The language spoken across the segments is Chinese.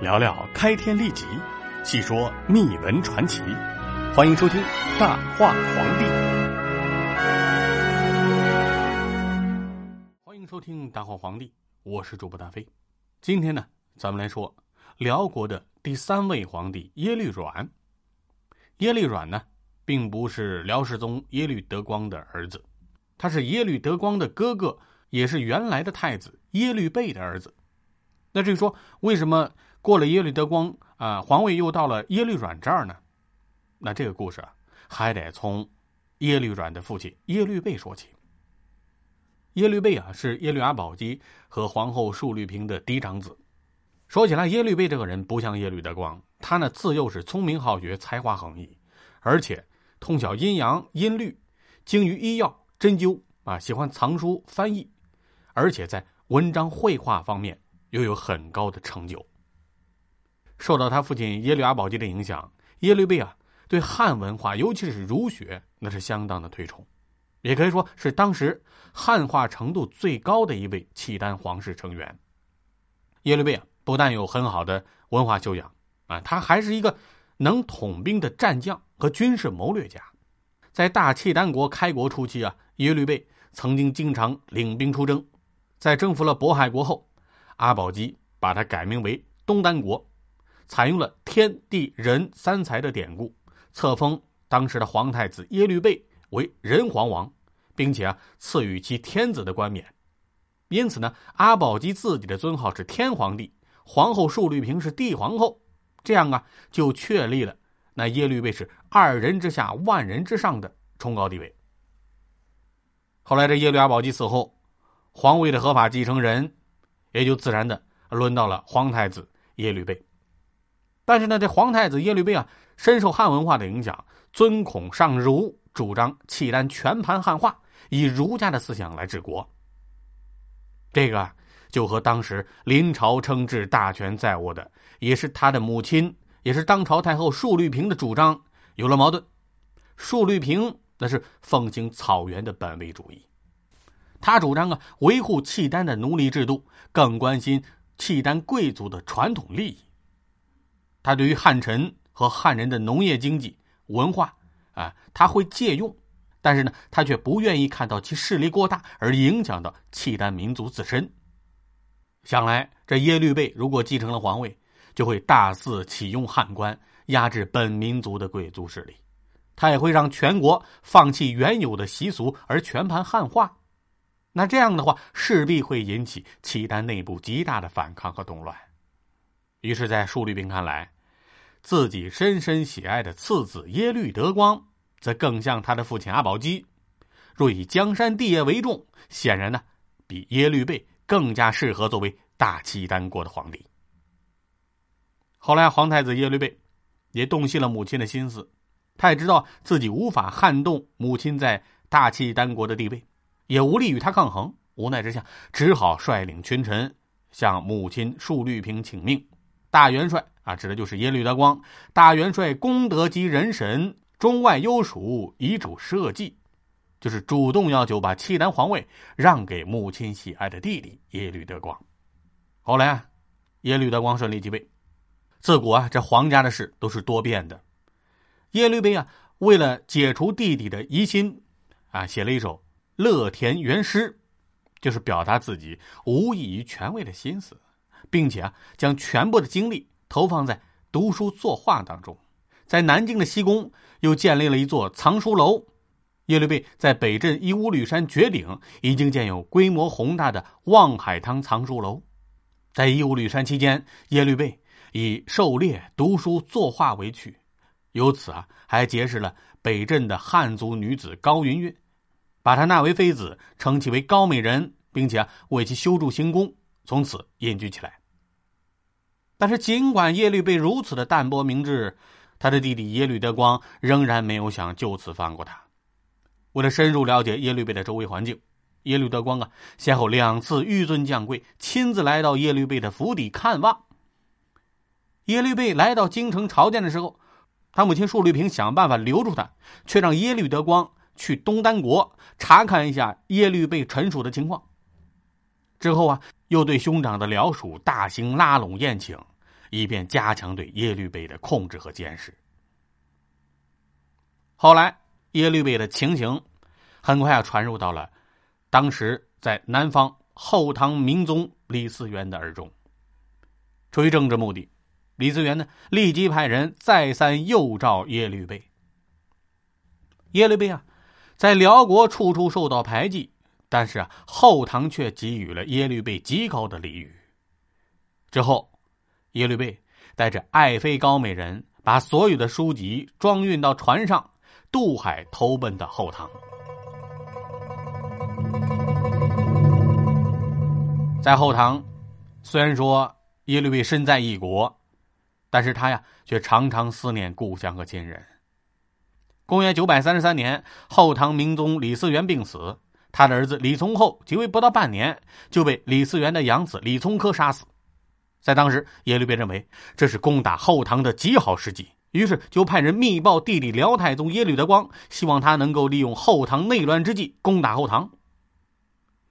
聊聊开天立即，细说秘闻传奇。欢迎收听《大话皇帝》。欢迎收听《大话皇帝》，我是主播大飞。今天呢，咱们来说辽国的第三位皇帝耶律阮。耶律阮呢，并不是辽世宗耶律德光的儿子，他是耶律德光的哥哥，也是原来的太子耶律倍的儿子。那至于说为什么过了耶律德光啊，皇位又到了耶律阮这儿呢？那这个故事啊，还得从耶律阮的父亲耶律倍说起。耶律倍啊，是耶律阿保机和皇后述律平的嫡长子。说起来，耶律倍这个人不像耶律德光，他呢自幼是聪明好学，才华横溢，而且通晓阴阳音律，精于医药针灸啊，喜欢藏书翻译，而且在文章绘画方面。又有很高的成就。受到他父亲耶律阿保机的影响，耶律倍啊对汉文化，尤其是儒学，那是相当的推崇，也可以说是当时汉化程度最高的一位契丹皇室成员。耶律倍啊，不但有很好的文化修养啊，他还是一个能统兵的战将和军事谋略家。在大契丹国开国初期啊，耶律倍曾经经常领兵出征，在征服了渤海国后。阿保机把他改名为东丹国，采用了天地人三才的典故，册封当时的皇太子耶律倍为仁皇王，并且啊赐予其天子的冠冕。因此呢，阿保机自己的尊号是天皇帝，皇后述律平是帝皇后，这样啊就确立了那耶律倍是二人之下万人之上的崇高地位。后来这耶律阿保机死后，皇位的合法继承人。也就自然的轮到了皇太子耶律倍，但是呢，这皇太子耶律倍啊，深受汉文化的影响，尊孔尚儒，主张契丹全盘汉化，以儒家的思想来治国。这个就和当时临朝称制、大权在握的，也是他的母亲，也是当朝太后述律平的主张有了矛盾。述律平那是奉行草原的本位主义。他主张啊，维护契丹的奴隶制度，更关心契丹贵族的传统利益。他对于汉臣和汉人的农业经济、文化啊，他会借用，但是呢，他却不愿意看到其势力过大而影响到契丹民族自身。想来，这耶律倍如果继承了皇位，就会大肆启用汉官，压制本民族的贵族势力。他也会让全国放弃原有的习俗，而全盘汉化。那这样的话，势必会引起契丹内部极大的反抗和动乱。于是，在述律平看来，自己深深喜爱的次子耶律德光，则更像他的父亲阿保机。若以江山地业为重，显然呢，比耶律倍更加适合作为大契丹国的皇帝。后来，皇太子耶律倍也洞悉了母亲的心思，他也知道自己无法撼动母亲在大契丹国的地位。也无力与他抗衡，无奈之下，只好率领群臣向母亲述律平请命。大元帅啊，指的就是耶律德光。大元帅功德及人神，中外优属，遗嘱社稷，就是主动要求把契丹皇位让给母亲喜爱的弟弟耶律德光。后来啊，耶律德光顺利继位。自古啊，这皇家的事都是多变的。耶律倍啊，为了解除弟弟的疑心，啊，写了一首。乐田园诗，就是表达自己无异于权位的心思，并且啊，将全部的精力投放在读书作画当中。在南京的西宫又建立了一座藏书楼。耶律倍在北镇一乌吕山绝顶已经建有规模宏大的望海堂藏书楼。在一乌吕山期间，耶律倍以狩猎、读书、作画为趣，由此啊，还结识了北镇的汉族女子高云月。把她纳为妃子，称其为高美人，并且为其修筑行宫，从此隐居起来。但是，尽管耶律倍如此的淡泊明志，他的弟弟耶律德光仍然没有想就此放过他。为了深入了解耶律倍的周围环境，耶律德光啊，先后两次御尊降贵，亲自来到耶律倍的府邸看望。耶律倍来到京城朝见的时候，他母亲述律平想办法留住他，却让耶律德光。去东丹国查看一下耶律倍臣属的情况。之后啊，又对兄长的僚属大兴拉拢宴请，以便加强对耶律倍的控制和监视。后来，耶律倍的情形很快啊传入到了当时在南方后唐明宗李嗣源的耳中。出于政治目的，李嗣源呢立即派人再三诱召耶律倍。耶律倍啊，在辽国处处受到排挤，但是啊，后唐却给予了耶律倍极高的礼遇。之后，耶律倍带着爱妃高美人，把所有的书籍装运到船上，渡海投奔到后唐。在后唐，虽然说耶律倍身在异国，但是他呀，却常常思念故乡和亲人。公元九百三十三年，后唐明宗李嗣源病死，他的儿子李从厚即位不到半年，就被李嗣源的养子李从珂杀死。在当时，耶律倍认为这是攻打后唐的极好时机，于是就派人密报弟弟辽太宗耶律德光，希望他能够利用后唐内乱之际攻打后唐。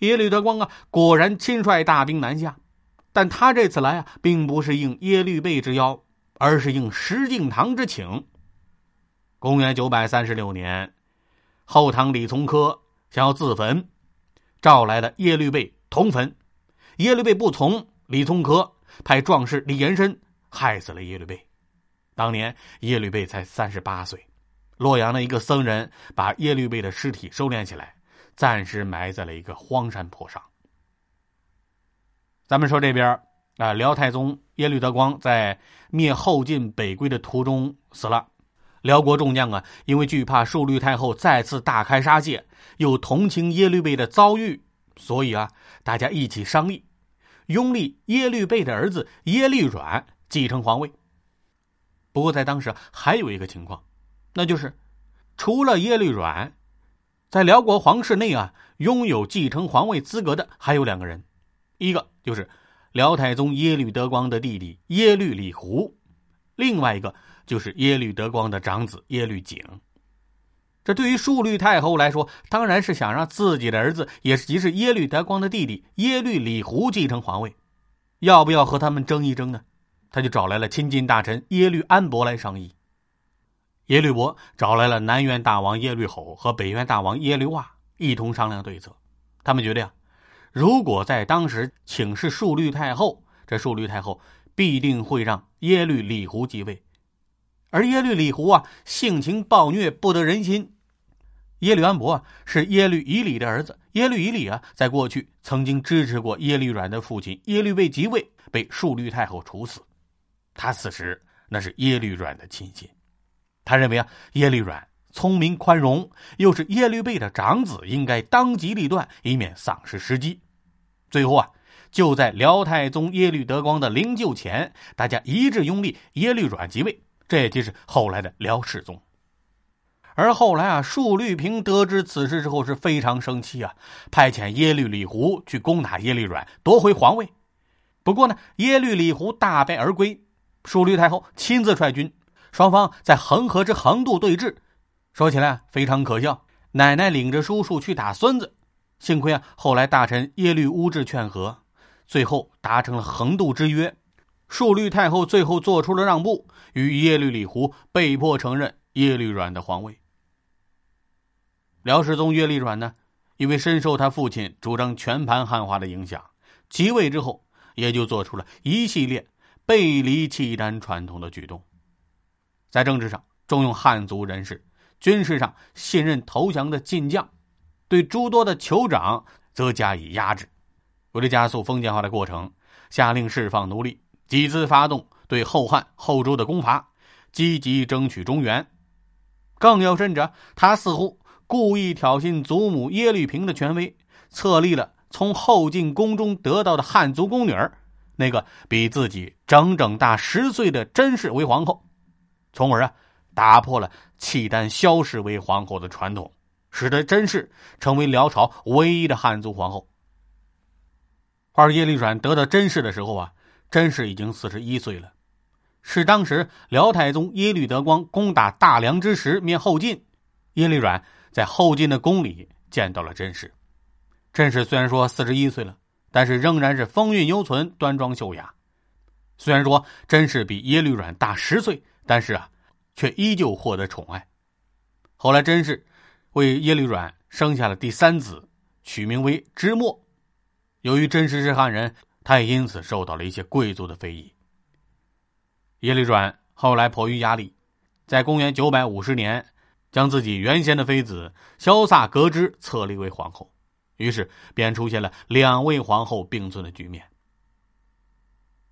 耶律德光啊，果然亲率大兵南下，但他这次来啊，并不是应耶律倍之邀，而是应石敬瑭之请。公元九百三十六年，后唐李从珂想要自焚，召来了耶律倍同坟，耶律倍不从，李从珂派壮士李延申害死了耶律倍。当年耶律倍才三十八岁，洛阳的一个僧人把耶律倍的尸体收敛起来，暂时埋在了一个荒山坡上。咱们说这边啊，辽太宗耶律德光在灭后晋北归的途中死了。辽国众将啊，因为惧怕树律太后再次大开杀戒，又同情耶律倍的遭遇，所以啊，大家一起商议，拥立耶律倍的儿子耶律阮继承皇位。不过在当时还有一个情况，那就是除了耶律阮，在辽国皇室内啊，拥有继承皇位资格的还有两个人，一个就是辽太宗耶律德光的弟弟耶律李胡，另外一个。就是耶律德光的长子耶律景，这对于淑律太后来说，当然是想让自己的儿子，也是即是耶律德光的弟弟耶律李胡继承皇位。要不要和他们争一争呢？他就找来了亲近大臣耶律安伯来商议。耶律伯找来了南院大王耶律吼和北院大王耶律瓦，一同商量对策。他们觉得呀，如果在当时请示述律太后，这述律太后必定会让耶律李胡继位。而耶律李胡啊，性情暴虐，不得人心。耶律安伯啊，是耶律以礼的儿子。耶律以礼啊，在过去曾经支持过耶律阮的父亲耶律倍即位，被树律太后处死。他此时那是耶律阮的亲信。他认为啊，耶律阮聪明宽容，又是耶律倍的长子，应该当机立断，以免丧失时机。最后啊，就在辽太宗耶律德光的灵柩前，大家一致拥立耶律阮即位。这也就是后来的辽世宗。而后来啊，述律平得知此事之后是非常生气啊，派遣耶律李胡去攻打耶律阮，夺回皇位。不过呢，耶律李胡大败而归，述律太后亲自率军，双方在恒河之横渡对峙。说起来非常可笑，奶奶领着叔叔去打孙子，幸亏啊，后来大臣耶律乌质劝和，最后达成了横渡之约。述律太后最后做出了让步，与耶律李胡被迫承认耶律阮的皇位。辽世宗耶律阮呢，因为深受他父亲主张全盘汉化的影响，即位之后也就做出了一系列背离契丹传统的举动。在政治上重用汉族人士，军事上信任投降的晋将，对诸多的酋长则加以压制。为了加速封建化的过程，下令释放奴隶。几次发动对后汉、后周的攻伐，积极争取中原。更有甚者，他似乎故意挑衅祖母耶律平的权威，册立了从后晋宫中得到的汉族宫女儿，那个比自己整整大十岁的甄氏为皇后，从而啊打破了契丹萧氏为皇后的传统，使得甄氏成为辽朝唯一的汉族皇后。而耶律阮得到甄氏的时候啊。甄氏已经四十一岁了，是当时辽太宗耶律德光攻打大梁之时灭后晋，耶律阮在后晋的宫里见到了甄氏。甄氏虽然说四十一岁了，但是仍然是风韵犹存，端庄秀雅。虽然说甄氏比耶律阮大十岁，但是啊，却依旧获得宠爱。后来甄氏为耶律阮生下了第三子，取名为芝墨。由于甄氏是汉人，他也因此受到了一些贵族的非议。耶律阮后来迫于压力，在公元九百五十年，将自己原先的妃子萧飒格之册立为皇后，于是便出现了两位皇后并存的局面。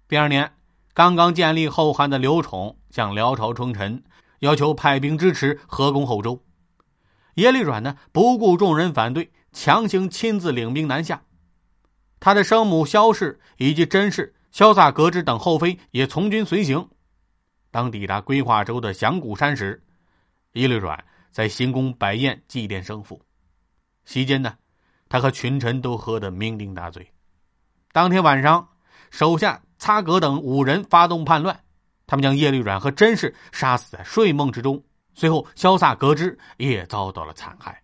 第二年。刚刚建立后汉的刘宠向辽朝称臣，要求派兵支持合攻后周。耶律阮呢，不顾众人反对，强行亲自领兵南下。他的生母萧氏以及甄氏、萧飒格之等后妃也从军随行。当抵达归化州的响谷山时，叶律阮在行宫摆宴祭奠生父。席间呢，他和群臣都喝得酩酊大醉。当天晚上，手下。擦格等五人发动叛乱，他们将耶律阮和甄氏杀死在睡梦之中。随后，萧飒格之也遭到了残害。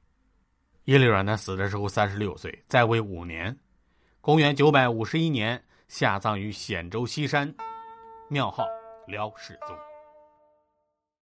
耶律阮呢，死的时候三十六岁，在位五年。公元九百五十一年，下葬于显州西山，庙号辽世宗。